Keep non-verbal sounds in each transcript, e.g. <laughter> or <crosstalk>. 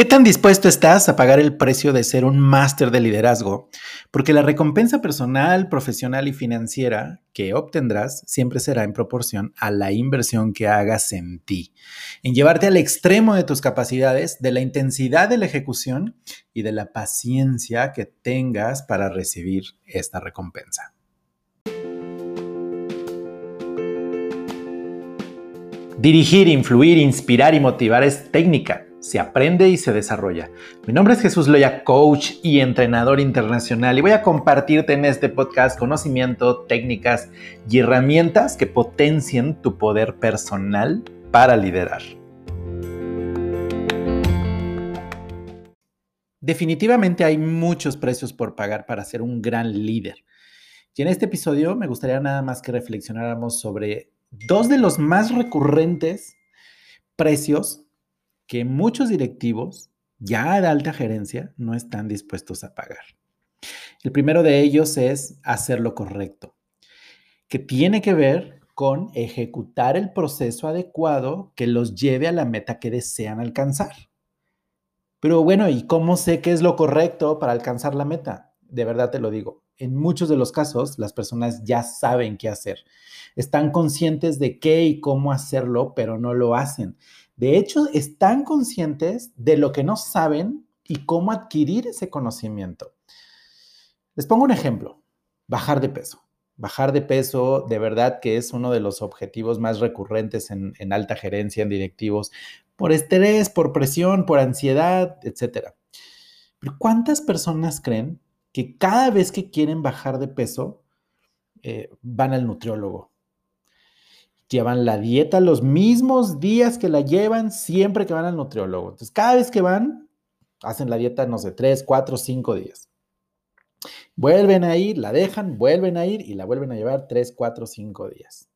¿Qué tan dispuesto estás a pagar el precio de ser un máster de liderazgo? Porque la recompensa personal, profesional y financiera que obtendrás siempre será en proporción a la inversión que hagas en ti, en llevarte al extremo de tus capacidades, de la intensidad de la ejecución y de la paciencia que tengas para recibir esta recompensa. Dirigir, influir, inspirar y motivar es técnica se aprende y se desarrolla. Mi nombre es Jesús Loya, coach y entrenador internacional y voy a compartirte en este podcast conocimiento, técnicas y herramientas que potencien tu poder personal para liderar. Definitivamente hay muchos precios por pagar para ser un gran líder. Y en este episodio me gustaría nada más que reflexionáramos sobre dos de los más recurrentes precios que muchos directivos ya de alta gerencia no están dispuestos a pagar. El primero de ellos es hacer lo correcto, que tiene que ver con ejecutar el proceso adecuado que los lleve a la meta que desean alcanzar. Pero bueno, ¿y cómo sé qué es lo correcto para alcanzar la meta? De verdad te lo digo. En muchos de los casos, las personas ya saben qué hacer. Están conscientes de qué y cómo hacerlo, pero no lo hacen. De hecho, están conscientes de lo que no saben y cómo adquirir ese conocimiento. Les pongo un ejemplo, bajar de peso. Bajar de peso de verdad que es uno de los objetivos más recurrentes en, alta gerencia, en directivos, por estrés, por presión, por ansiedad, etc. Pero ¿cuántas personas creen que cada vez que quieren bajar de peso eh, van al nutriólogo? Llevan la dieta los mismos días que la llevan siempre que van al nutriólogo. Entonces, cada vez que van, hacen la dieta, no sé, tres, cuatro, cinco días. Vuelven a ir, la dejan, vuelven a ir y la vuelven a llevar tres, cuatro, cinco días.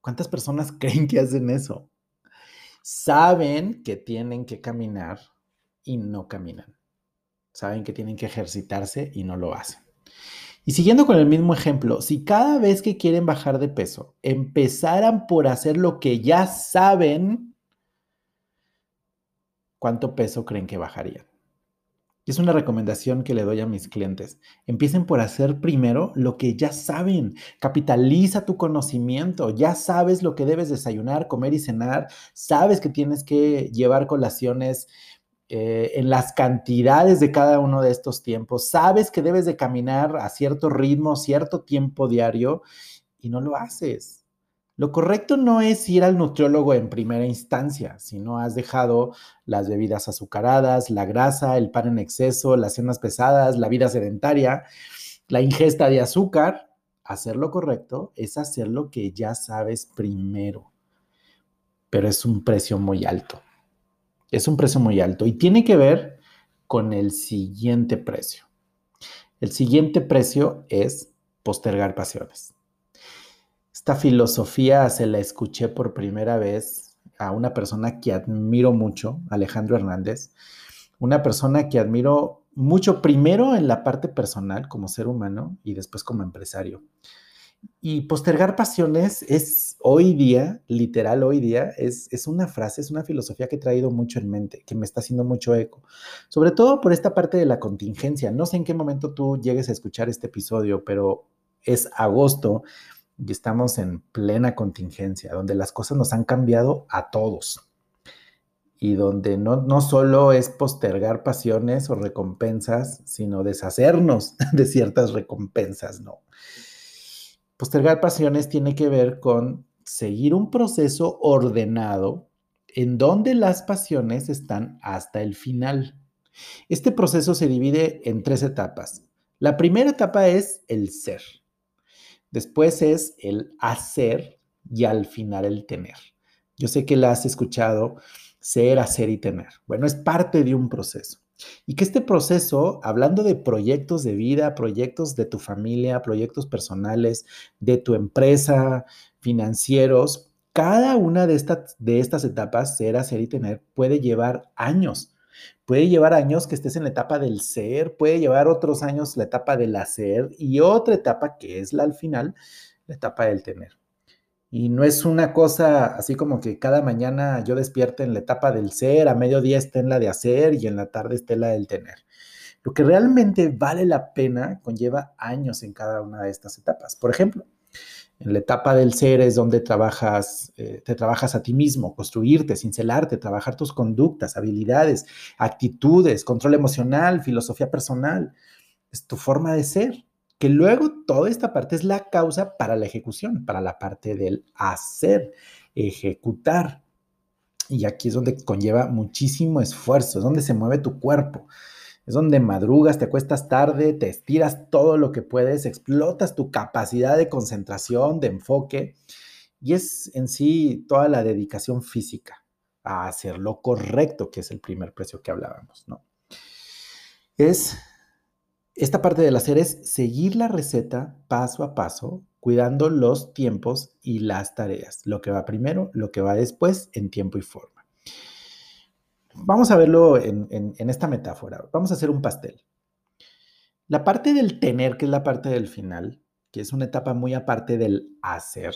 ¿Cuántas personas <laughs> creen que hacen eso? Saben que tienen que caminar y no caminan. Saben que tienen que ejercitarse y no lo hacen. Y siguiendo con el mismo ejemplo, si cada vez que quieren bajar de peso empezaran por hacer lo que ya saben, ¿cuánto peso creen que bajarían? es una recomendación que le doy a mis clientes. Empiecen por hacer primero lo que ya saben. Capitaliza tu conocimiento. Ya sabes lo que debes desayunar, comer y cenar. Sabes que tienes que llevar colaciones eh, en las cantidades de cada uno de estos tiempos, sabes que debes de caminar a cierto ritmo, cierto tiempo diario y no lo haces. Lo correcto no es ir al nutriólogo en primera instancia, si no has dejado las bebidas azucaradas, la grasa, el pan en exceso, las cenas pesadas, la vida sedentaria, la ingesta de azúcar. Hacer lo correcto es hacer lo que ya sabes primero, pero es un precio muy alto. Es un precio muy alto y tiene que ver con el siguiente precio. El siguiente precio es postergar pasiones. Esta filosofía se la escuché por primera vez a una persona que admiro mucho, Alejandro Hernández, una persona que admiro mucho primero en la parte personal como ser humano y después como empresario. Y postergar pasiones es hoy día, literal hoy día, es, es, una frase, es una filosofía que he traído mucho en mente, que me está haciendo mucho eco, sobre todo por esta parte de la contingencia. No sé en qué momento tú llegues a escuchar este episodio, pero es agosto y estamos en plena contingencia, donde las cosas nos han cambiado a todos y donde no, no solo es postergar pasiones o recompensas, sino deshacernos <laughs> de ciertas recompensas, ¿no? Postergar pasiones tiene que ver con seguir un proceso ordenado en donde las pasiones están hasta el final. Este proceso se divide en tres etapas. La primera etapa es el ser. Después es el hacer y al final el tener. Yo sé que la has escuchado, ser, hacer y tener. Bueno, es parte de un proceso. Y que este proceso, hablando de proyectos de vida, proyectos de tu familia, proyectos personales, de tu empresa, financieros, cada una de, estas, de estas etapas, ser, hacer y tener, puede llevar años. Puede llevar años que estés en la etapa del ser, puede llevar otros años la etapa del hacer y otra etapa que es la al final, la etapa del tener. Y no es una cosa así como que cada mañana yo despierte en la etapa del ser, a mediodía esté en la de hacer y en la tarde esté la del tener. Lo que realmente vale la pena conlleva años en cada una de estas etapas. Por ejemplo, en la etapa del ser es donde trabajas, eh, te trabajas a ti mismo, construirte, cincelarte, trabajar tus conductas, habilidades, actitudes, control emocional, filosofía personal. Es tu forma de ser. Que luego toda esta parte es la causa para la ejecución, para la parte del hacer, ejecutar. Y aquí es donde conlleva muchísimo esfuerzo, es donde se mueve tu cuerpo. Es donde madrugas, te acuestas tarde, te estiras todo lo que puedes, explotas tu capacidad de concentración, de enfoque. Y es en sí toda la dedicación física a hacer lo correcto, que es el primer precio que hablábamos, ¿no? Es, esta parte del hacer es seguir la receta paso a paso, cuidando los tiempos y las tareas, lo que va primero, lo que va después, en tiempo y forma. Vamos a verlo en, esta metáfora. Vamos a hacer un pastel. La parte del tener, que es la parte del final, que es una etapa muy aparte del hacer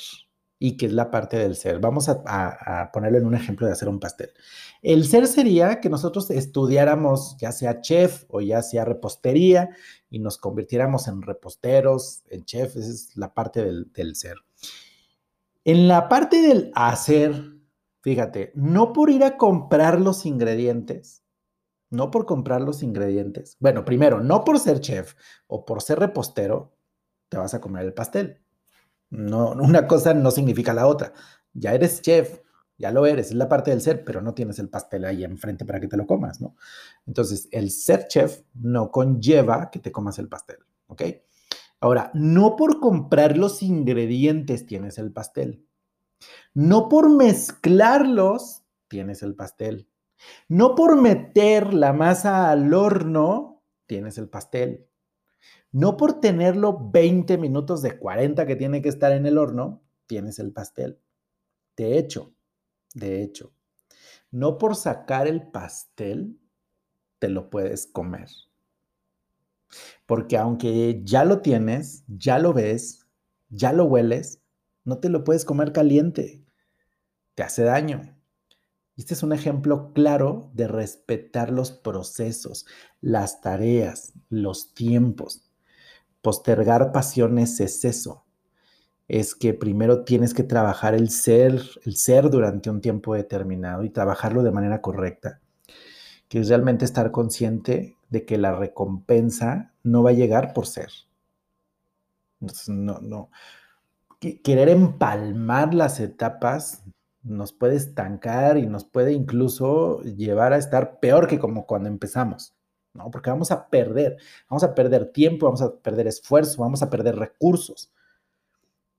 y que es la parte del ser. Vamos a, ponerlo en un ejemplo de hacer un pastel. El ser sería que nosotros estudiáramos ya sea chef o ya sea repostería y nos convirtiéramos en reposteros, en chef, esa es la parte del, del ser. En la parte del hacer, Fíjate, no por ir a comprar los ingredientes, no por comprar los ingredientes. Bueno, primero, no por ser chef o por ser repostero, te vas a comer el pastel. No, una cosa no significa la otra. Ya eres chef, ya lo eres, es la parte del ser, pero no tienes el pastel ahí enfrente para que te lo comas, ¿no? Entonces, el ser chef no conlleva que te comas el pastel, ¿ok? Ahora, no por comprar los ingredientes tienes el pastel. No por mezclarlos tienes el pastel. No por meter la masa al horno tienes el pastel. No por tenerlo 20 minutos de 40 que tiene que estar en el horno, tienes el pastel. De hecho, de hecho, no por sacar el pastel, te lo puedes comer. Porque aunque ya lo tienes, ya lo ves, ya lo hueles, no te lo puedes comer caliente. Te hace daño. Este es un ejemplo claro de respetar los procesos, las tareas, los tiempos. Postergar pasiones es eso. Es que primero tienes que trabajar el ser, el ser durante un tiempo determinado y trabajarlo de manera correcta. Que es realmente estar consciente de que la recompensa no va a llegar por ser. No, no, querer empalmar las etapas nos puede estancar y nos puede incluso llevar a estar peor que como cuando empezamos, ¿no? Porque vamos a perder, vamos a perder tiempo, vamos a perder esfuerzo, vamos a perder recursos.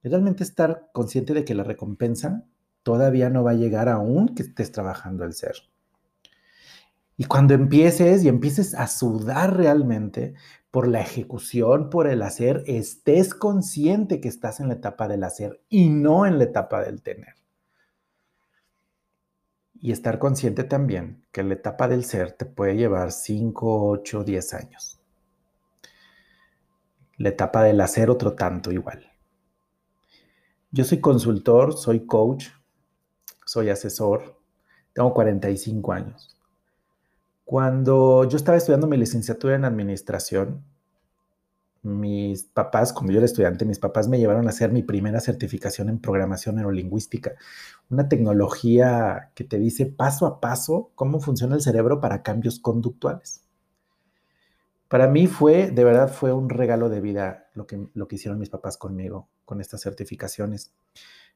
realmente estar consciente de que la recompensa todavía no va a llegar aún que estés trabajando el ser. Y cuando empieces y empieces a sudar realmente, por la ejecución, por el hacer, estés consciente que estás en la etapa del hacer y no en la etapa del tener. Y estar consciente también que la etapa del ser te puede llevar 5, 8, 10 años. La etapa del hacer otro tanto igual. Yo soy consultor, soy coach, soy asesor, tengo 45 años. Cuando yo estaba estudiando mi licenciatura en administración, mis papás, como yo era estudiante, mis papás me llevaron a hacer mi primera certificación en programación neurolingüística, una tecnología que te dice paso a paso cómo funciona el cerebro para cambios conductuales. Para mí fue, de verdad, fue un regalo de vida lo que, lo que hicieron mis papás conmigo, con estas certificaciones.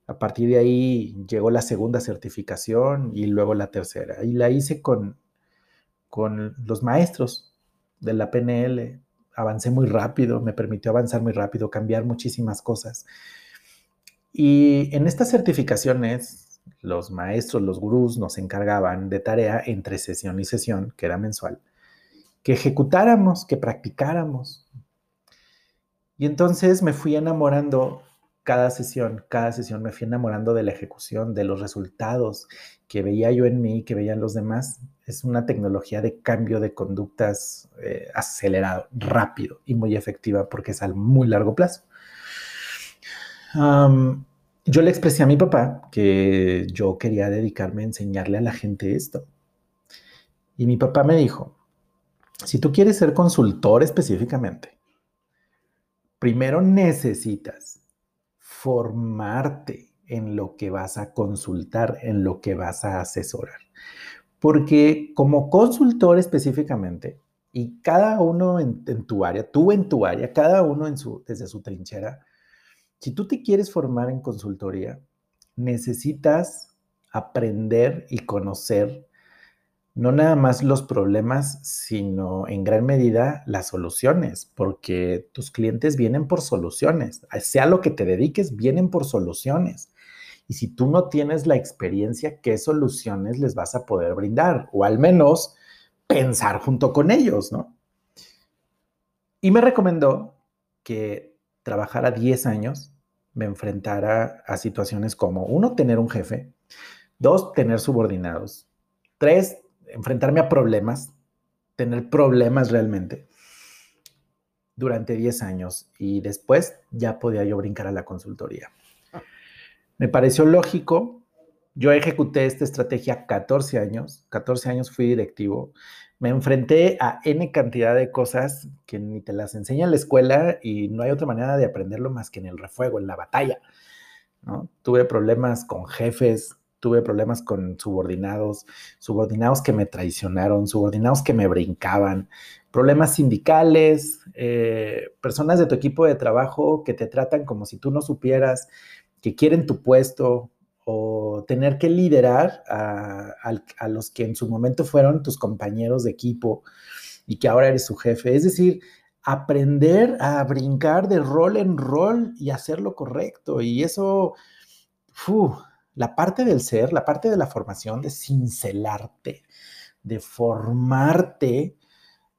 A partir de ahí llegó la segunda certificación y luego la tercera. Y la hice con con los maestros de la PNL. Avancé muy rápido, me permitió avanzar muy rápido, cambiar muchísimas cosas. Y en estas certificaciones, los maestros, los gurús nos encargaban de tarea entre sesión y sesión, que era mensual, que ejecutáramos, que practicáramos. Y entonces me fui enamorando cada sesión, cada sesión me fui enamorando de la ejecución, de los resultados que veía yo en mí, que veían los demás. Es una tecnología de cambio de conductas eh, acelerado, rápido y muy efectiva porque es a muy largo plazo. yo le expresé a mi papá que yo quería dedicarme a enseñarle a la gente esto. Y mi papá me dijo, si tú quieres ser consultor específicamente, primero necesitas formarte en lo que vas a consultar, en lo que vas a asesorar. Porque como consultor específicamente, y cada uno en, tu área, tú en tu área, cada uno desde su trinchera, si tú te quieres formar en consultoría, necesitas aprender y conocer no nada más los problemas, sino en gran medida las soluciones, porque tus clientes vienen por soluciones, sea lo que te dediques, vienen por soluciones. Y si tú no tienes la experiencia, ¿qué soluciones les vas a poder brindar? O al menos pensar junto con ellos, ¿no? Y me recomendó que trabajara 10 años, me enfrentara a situaciones como, uno, tener un jefe, dos, tener subordinados, tres, enfrentarme a problemas, tener problemas realmente durante 10 años y después ya podía yo brincar a la consultoría. Me pareció lógico. Yo ejecuté esta estrategia 14 años. 14 años fui directivo. Me enfrenté a N cantidad de cosas que ni te las enseña en la escuela y no hay otra manera de aprenderlo más que en el refuego, en la batalla. Tuve problemas con jefes, tuve problemas con subordinados, subordinados que me traicionaron, subordinados que me brincaban, problemas sindicales, eh, personas de tu equipo de trabajo que te tratan como si tú no supieras, que quieren tu puesto o tener que liderar a, los que en su momento fueron tus compañeros de equipo y que ahora eres su jefe. Es decir, aprender a brincar de rol en rol y hacer lo correcto. Y eso, la parte del ser, la parte de la formación, de cincelarte, de formarte,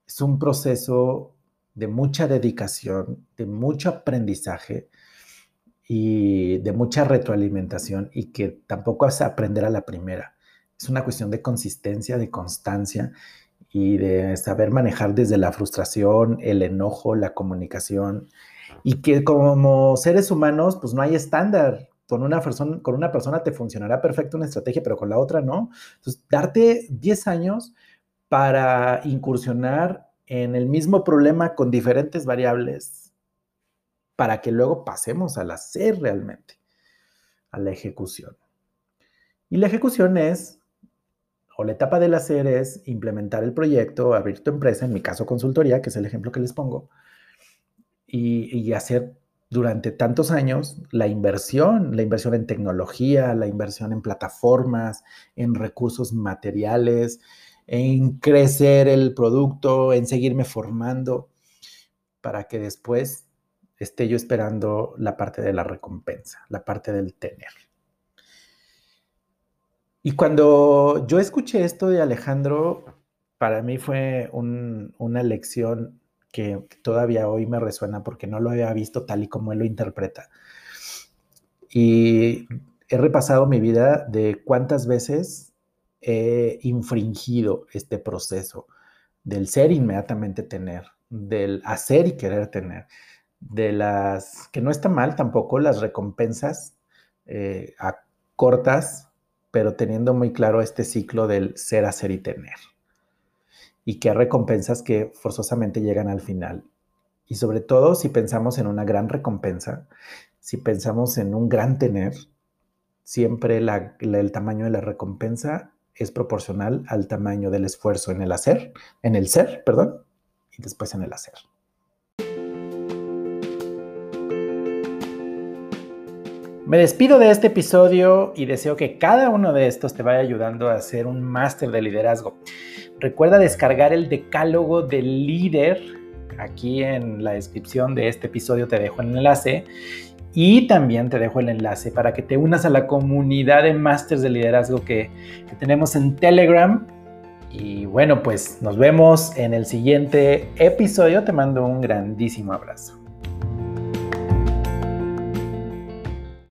es un proceso de mucha dedicación, de mucho aprendizaje y de mucha retroalimentación y que tampoco a aprender a la primera. Es una cuestión de consistencia, de constancia y de saber manejar desde la frustración, el enojo, la comunicación y que como seres humanos pues no hay estándar. Con una, persona, te funcionará perfecto una estrategia, pero con la otra no. Entonces, darte 10 años para incursionar en el mismo problema con diferentes variables para que luego pasemos al hacer realmente, a la ejecución. Y la ejecución es, o la etapa del hacer es implementar el proyecto, abrir tu empresa, en mi caso consultoría, que es el ejemplo que les pongo, y, hacer durante tantos años la inversión, la inversión en tecnología, la inversión en plataformas, en recursos materiales, en crecer el producto, en seguirme formando, para que después esté yo esperando la parte de la recompensa, la parte del tener. Y cuando yo escuché esto de Alejandro, para mí fue una lección que todavía hoy me resuena porque no lo había visto tal y como él lo interpreta. Y he repasado mi vida de cuántas veces he infringido este proceso del ser inmediatamente tener, del hacer y querer tener, de las, que no está mal tampoco, las recompensas eh, a cortas, pero teniendo muy claro este ciclo del ser, hacer y tener. Y que recompensas que forzosamente llegan al final. Y sobre todo si pensamos en una gran recompensa, si pensamos en un gran tener, siempre el tamaño de la recompensa es proporcional al tamaño del esfuerzo en el hacer, en el ser, perdón, y después en el hacer. Me despido de este episodio y deseo que cada uno de estos te vaya ayudando a hacer un máster de liderazgo. Recuerda descargar el decálogo del líder. Aquí en la descripción de este episodio te dejo el enlace y también te dejo el enlace para que te unas a la comunidad de másters de liderazgo que tenemos en Telegram. Y bueno, pues nos vemos en el siguiente episodio. Te mando un grandísimo abrazo.